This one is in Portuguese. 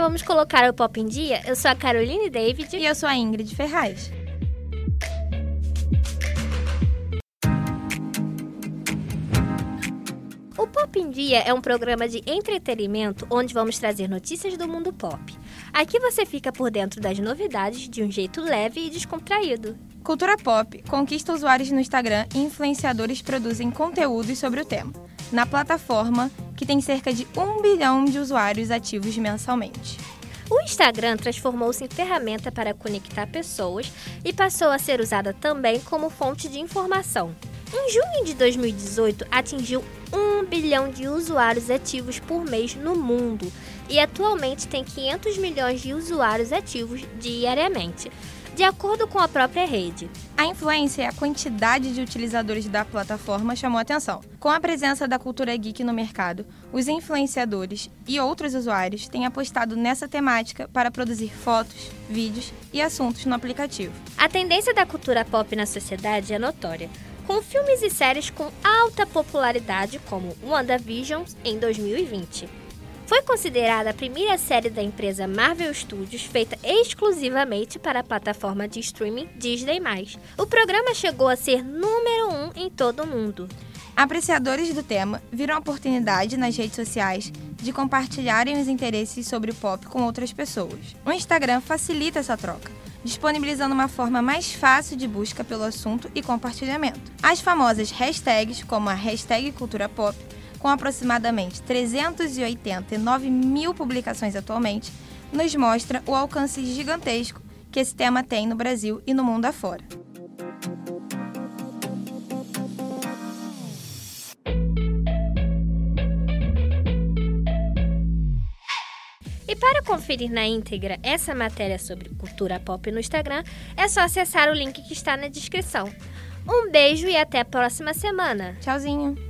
vamos colocar o pop em dia? Eu sou a Caroline David. E eu sou a Ingrid Ferraz. O Pop em Dia é um programa de entretenimento onde vamos trazer notícias do mundo pop. Aqui você fica por dentro das novidades de um jeito leve e descontraído. Cultura pop conquista usuários no Instagram e influenciadores produzem conteúdos sobre o tema, na plataforma que tem cerca de um bilhão de usuários ativos mensalmente. O Instagram transformou-se em ferramenta para conectar pessoas e passou a ser usada também como fonte de informação. Em junho de 2018, atingiu 1 bilhão de usuários ativos por mês no mundo e atualmente tem 500 milhões de usuários ativos diariamente, de acordo com a própria rede. A influência e a quantidade de utilizadores da plataforma chamou atenção. Com a presença da cultura geek no mercado, os influenciadores e outros usuários têm apostado nessa temática para produzir fotos, vídeos e assuntos no aplicativo. A tendência da cultura pop na sociedade é notória com filmes e séries com alta popularidade, como WandaVision em 2020. Foi considerada a primeira série da empresa Marvel Studios feita exclusivamente para a plataforma de streaming Disney+. O programa chegou a ser número um em todo o mundo. Apreciadores do tema viram a oportunidade nas redes sociais de compartilharem os interesses sobre o pop com outras pessoas. O Instagram facilita essa troca disponibilizando uma forma mais fácil de busca pelo assunto e compartilhamento. As famosas hashtags, como a hashtag Cultura Pop, com aproximadamente 389 mil publicações atualmente, nos mostra o alcance gigantesco que esse tema tem no Brasil e no mundo afora. E para conferir na íntegra essa matéria sobre cultura pop no Instagram, é só acessar o link que está na descrição. Um beijo e até a próxima semana. Tchauzinho!